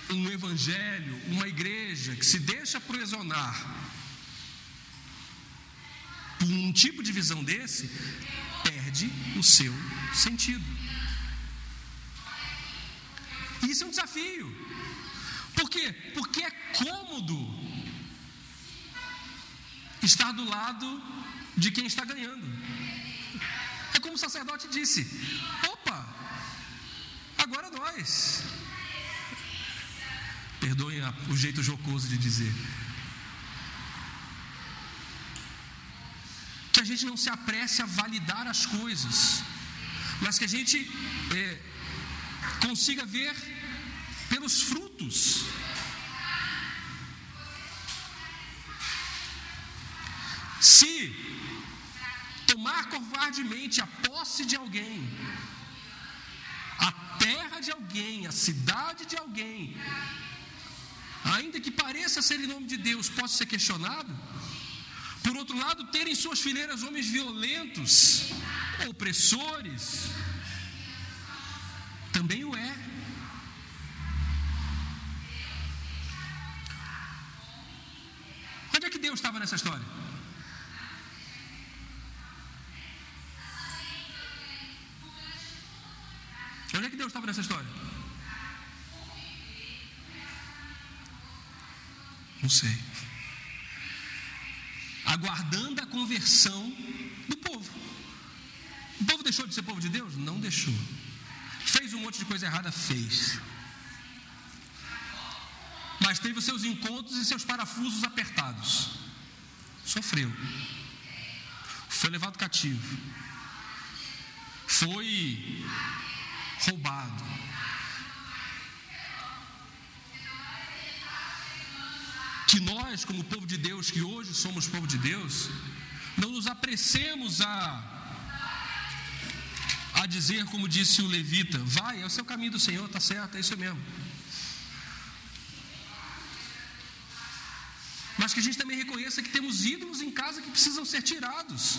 Um evangelho, uma igreja que se deixa aprisionar por um tipo de visão desse, perde o seu sentido. Isso é um desafio. Por quê? Porque é cômodo estar do lado de quem está ganhando. É como o sacerdote disse: opa, agora nós. Perdoem o jeito jocoso de dizer. Que a gente não se apresse a validar as coisas, mas que a gente é, consiga ver pelos frutos. Se tomar covardemente a posse de alguém, a terra de alguém, a cidade de alguém, ainda que pareça ser em nome de Deus, possa ser questionado. Por outro lado, ter em suas fileiras homens violentos, opressores, também o é. Onde é que Deus estava nessa história? Onde é que Deus estava nessa história? Não sei. Aguardando a conversão do povo. O povo deixou de ser povo de Deus? Não deixou. Fez um monte de coisa errada? Fez. Mas teve os seus encontros e seus parafusos apertados. Sofreu. Foi levado cativo. Foi roubado. Que nós, como povo de Deus, que hoje somos povo de Deus, não nos apressemos a a dizer, como disse o levita, vai, é o seu caminho do Senhor, está certo, é isso mesmo. Que a gente também reconheça que temos ídolos em casa que precisam ser tirados.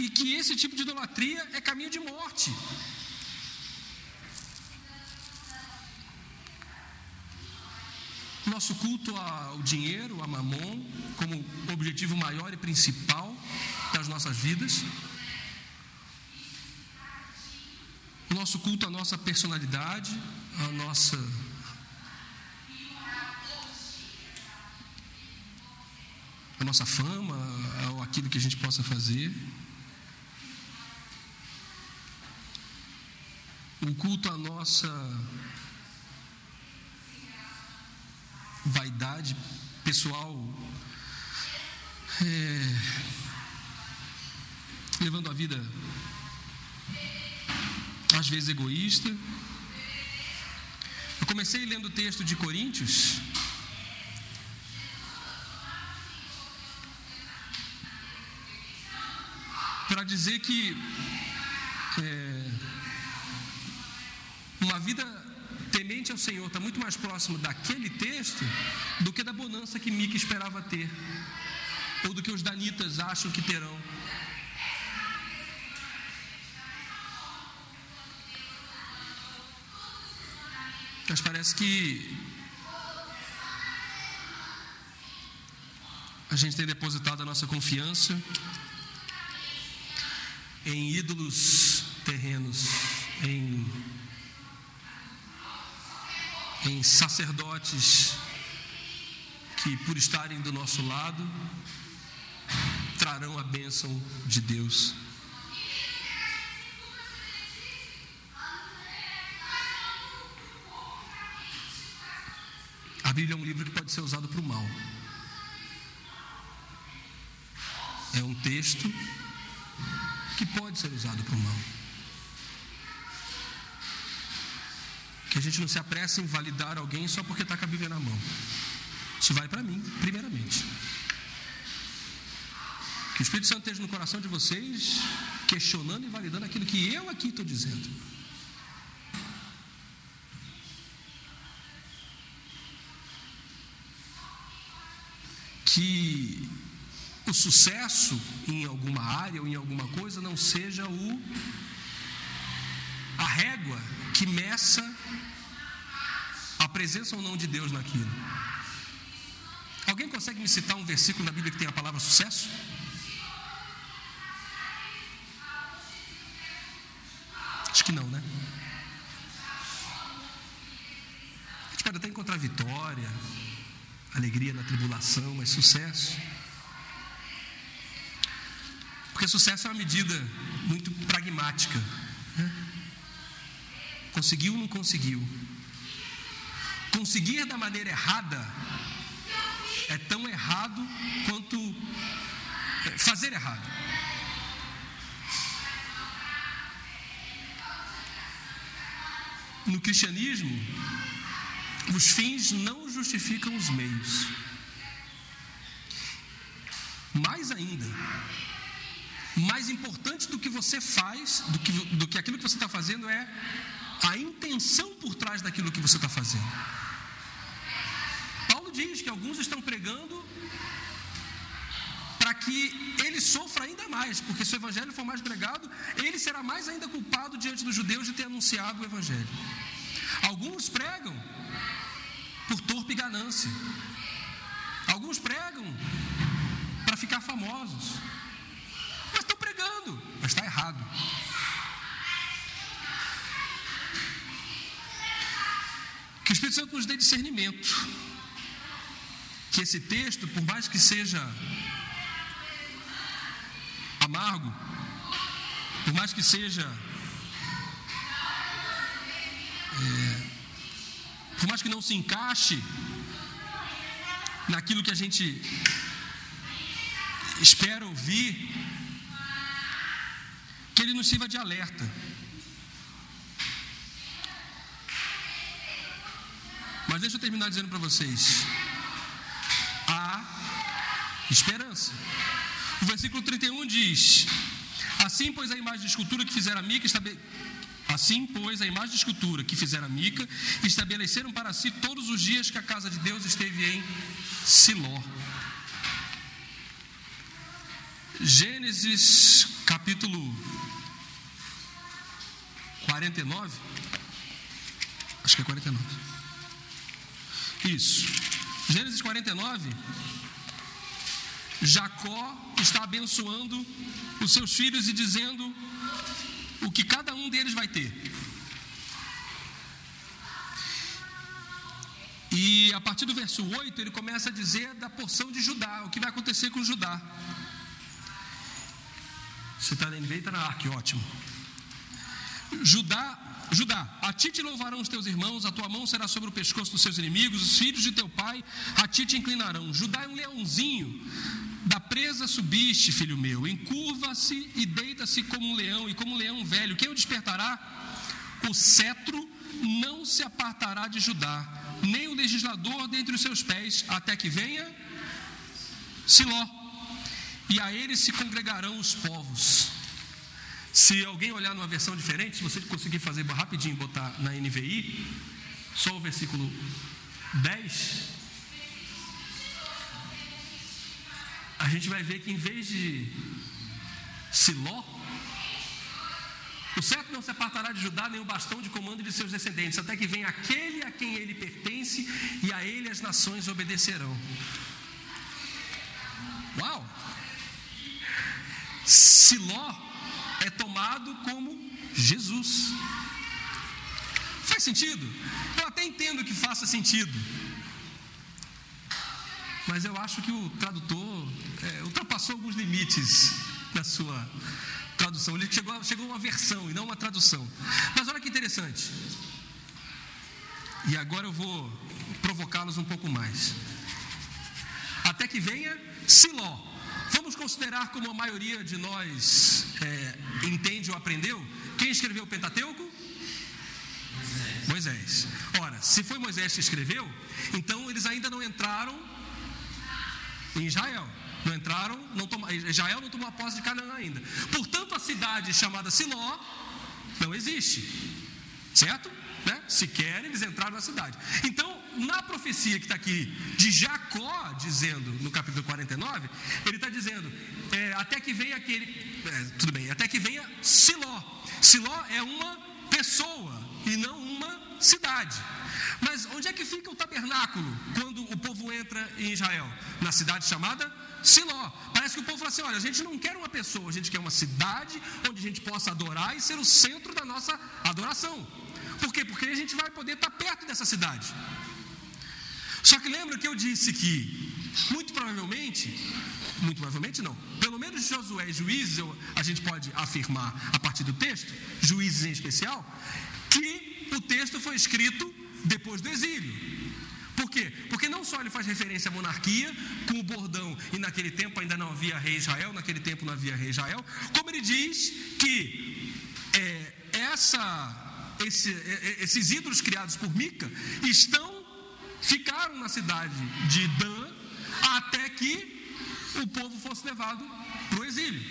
E que esse tipo de idolatria é caminho de morte. Nosso culto ao dinheiro, a mamon, como objetivo maior e principal das nossas vidas. Nosso culto à nossa personalidade, à nossa a nossa fama, ou aquilo que a gente possa fazer. O culto à nossa vaidade pessoal, é, levando a vida às vezes egoísta. Eu comecei lendo o texto de Coríntios. para dizer que é, uma vida temente ao Senhor está muito mais próximo daquele texto do que da bonança que Mica esperava ter, ou do que os danitas acham que terão. Mas parece que a gente tem depositado a nossa confiança em ídolos terrenos, em, em sacerdotes que, por estarem do nosso lado, trarão a bênção de Deus. A Bíblia é um livro que pode ser usado para o mal. É um texto que pode ser usado para o mal. Que a gente não se apresse em validar alguém só porque está com a Bíblia na mão. Isso vale para mim, primeiramente. Que o Espírito Santo esteja no coração de vocês, questionando e validando aquilo que eu aqui estou dizendo. Que o sucesso em alguma área ou em alguma coisa não seja o a régua que meça a presença ou não de Deus naquilo. Alguém consegue me citar um versículo na Bíblia que tem a palavra sucesso? Acho que não, né? A gente pode até encontrar vitória, alegria na tribulação, mas sucesso. Porque sucesso é uma medida muito pragmática. Né? Conseguiu ou não conseguiu? Conseguir da maneira errada é tão errado quanto é, fazer errado. No cristianismo, os fins não justificam os meios. Mais ainda, mais importante do que você faz, do que, do que aquilo que você está fazendo, é a intenção por trás daquilo que você está fazendo. Paulo diz que alguns estão pregando para que ele sofra ainda mais, porque se o evangelho for mais pregado, ele será mais ainda culpado diante dos judeus de ter anunciado o evangelho. Alguns pregam por torpe ganância. Alguns pregam para ficar famosos. Mas está errado. Que o Espírito Santo nos dê discernimento. Que esse texto, por mais que seja amargo, por mais que seja. É, por mais que não se encaixe naquilo que a gente espera ouvir, que ele nos sirva de alerta. Mas deixa eu terminar dizendo para vocês: há esperança. O versículo 31 diz: Assim, pois, a imagem de escultura que fizeram a Mica, assim, pois, a imagem de escultura que fizeram a Mica, estabeleceram para si todos os dias que a casa de Deus esteve em Siló. Gênesis capítulo 49. Acho que é 49. Isso. Gênesis 49. Jacó está abençoando os seus filhos e dizendo o que cada um deles vai ter. E a partir do verso 8, ele começa a dizer da porção de Judá, o que vai acontecer com Judá. Você está na NVI, está na ARC, ótimo. Judá, Judá, a ti te louvarão os teus irmãos, a tua mão será sobre o pescoço dos seus inimigos, os filhos de teu pai a ti te inclinarão. Judá é um leãozinho, da presa subiste, filho meu, encurva-se e deita-se como um leão, e como um leão velho. Quem o despertará? O cetro não se apartará de Judá, nem o legislador dentre os seus pés, até que venha Siló. E a ele se congregarão os povos. Se alguém olhar numa versão diferente, se você conseguir fazer rapidinho, botar na NVI, só o versículo 10, a gente vai ver que em vez de Siló, O certo não se apartará de Judá, nem o bastão de comando de seus descendentes, até que venha aquele a quem ele pertence, e a ele as nações obedecerão. Uau! Siló é tomado como Jesus. Faz sentido? Eu até entendo que faça sentido. Mas eu acho que o tradutor é, ultrapassou alguns limites na sua tradução. Ele chegou, chegou a uma versão e não uma tradução. Mas olha que interessante. E agora eu vou provocá-los um pouco mais. Até que venha Siló. Vamos considerar como a maioria de nós é, entende ou aprendeu? Quem escreveu o Pentateuco? Moisés. Moisés. Ora, se foi Moisés que escreveu, então eles ainda não entraram em Israel. Não entraram, não toma, Israel não tomou a posse de Canaã ainda. Portanto, a cidade chamada Siló não existe. Certo? Né? Se querem, eles entraram na cidade. Então, na profecia que está aqui de Jacó, dizendo no capítulo 49, ele está dizendo: é, até que venha aquele. É, tudo bem, até que venha Siló. Siló é uma pessoa e não uma cidade. Mas onde é que fica o tabernáculo quando o povo entra em Israel? Na cidade chamada Siló. Parece que o povo fala assim: olha, a gente não quer uma pessoa, a gente quer uma cidade onde a gente possa adorar e ser o centro da nossa adoração. Por quê? Porque a gente vai poder estar perto dessa cidade. Só que lembra que eu disse que, muito provavelmente, muito provavelmente não, pelo menos Josué e Juízes, a gente pode afirmar a partir do texto, Juízes em especial, que o texto foi escrito depois do exílio. Por quê? Porque não só ele faz referência à monarquia, com o bordão, e naquele tempo ainda não havia rei Israel, naquele tempo não havia rei Israel, como ele diz que é, essa esse, esses ídolos criados por Mica estão ficaram na cidade de Dan até que o povo fosse levado para o exílio.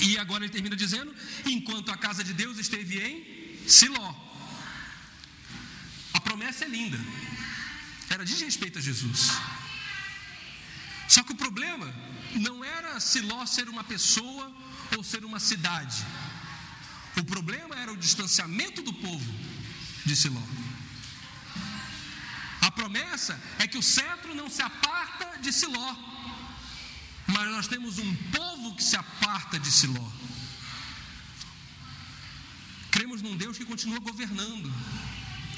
E agora ele termina dizendo: enquanto a casa de Deus esteve em Siló. A promessa é linda. Era de respeito a Jesus. Só que o problema não era Siló ser uma pessoa ou ser uma cidade. O problema era o distanciamento do povo de Siló. A promessa é que o cetro não se aparta de Siló, mas nós temos um povo que se aparta de Siló. Cremos num Deus que continua governando,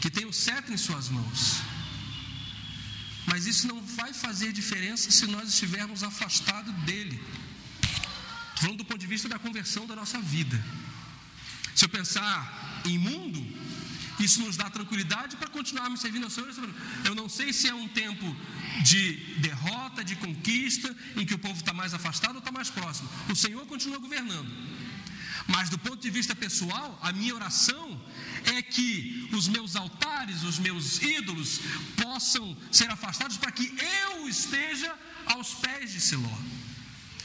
que tem o cetro em suas mãos. Mas isso não vai fazer diferença se nós estivermos afastados dele. Falando do ponto de vista da conversão da nossa vida. Se eu pensar em mundo, isso nos dá tranquilidade para continuarmos servindo ao Senhor. Eu não sei se é um tempo de derrota, de conquista, em que o povo está mais afastado ou está mais próximo. O Senhor continua governando. Mas do ponto de vista pessoal, a minha oração é que os meus altares, os meus ídolos, possam ser afastados para que eu esteja aos pés de Siló.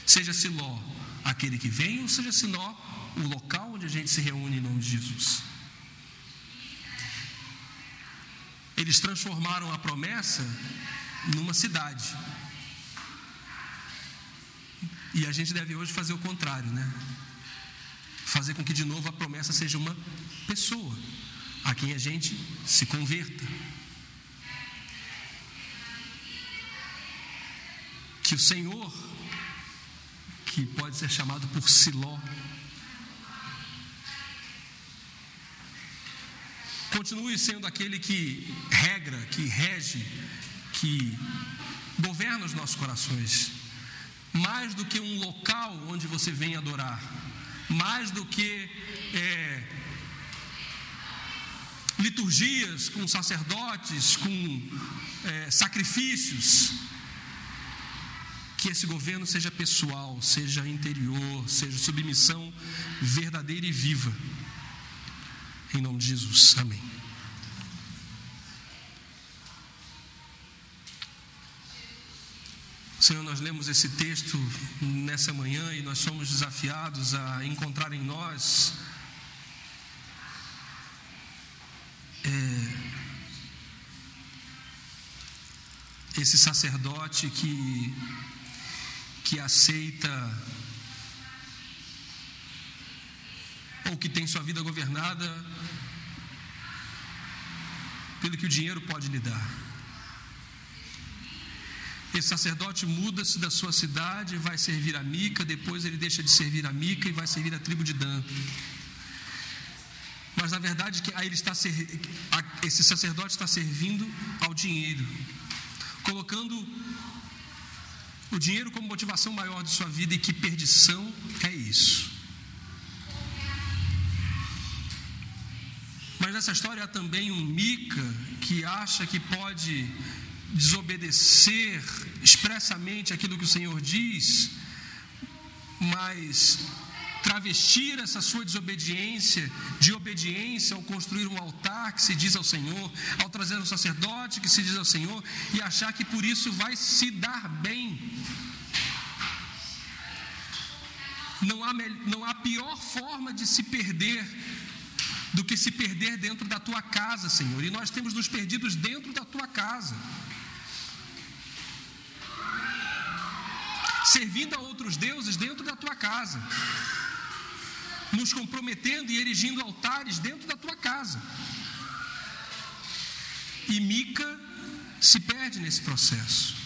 Seja Siló aquele que vem, ou seja Siló o local a gente se reúne em nome de Jesus. Eles transformaram a promessa numa cidade. E a gente deve hoje fazer o contrário, né? Fazer com que de novo a promessa seja uma pessoa a quem a gente se converta. Que o Senhor, que pode ser chamado por Siló, continue sendo aquele que regra, que rege, que governa os nossos corações. Mais do que um local onde você vem adorar, mais do que é, liturgias com sacerdotes, com é, sacrifícios. Que esse governo seja pessoal, seja interior, seja submissão verdadeira e viva. Em nome de Jesus. Amém. Senhor, nós lemos esse texto nessa manhã e nós somos desafiados a encontrar em nós é, esse sacerdote que, que aceita ou que tem sua vida governada pelo que o dinheiro pode lhe dar. Esse sacerdote muda-se da sua cidade, vai servir a Mica, depois ele deixa de servir a Mica e vai servir a tribo de Dan. Mas na verdade que aí ele está esse sacerdote está servindo ao dinheiro, colocando o dinheiro como motivação maior de sua vida e que perdição é isso. Nessa história há também um Mica que acha que pode desobedecer expressamente aquilo que o Senhor diz, mas travestir essa sua desobediência de obediência ao construir um altar que se diz ao Senhor, ao trazer um sacerdote que se diz ao Senhor e achar que por isso vai se dar bem. Não há, não há pior forma de se perder do que se perder dentro da tua casa, Senhor. E nós temos nos perdidos dentro da tua casa. servindo a outros deuses dentro da tua casa, nos comprometendo e erigindo altares dentro da tua casa. E Mica se perde nesse processo.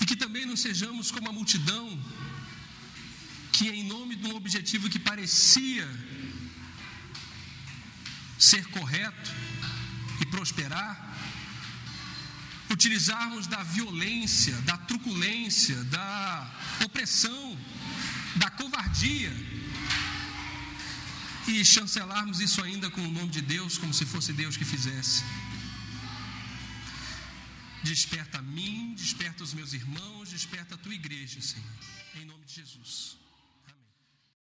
E que também não sejamos como a multidão que, em nome de um objetivo que parecia ser correto e prosperar, utilizarmos da violência, da truculência, da opressão, da covardia e chancelarmos isso ainda com o nome de Deus, como se fosse Deus que fizesse. Desperta a mim, desperta os meus irmãos, desperta a tua igreja, Senhor, em nome de Jesus.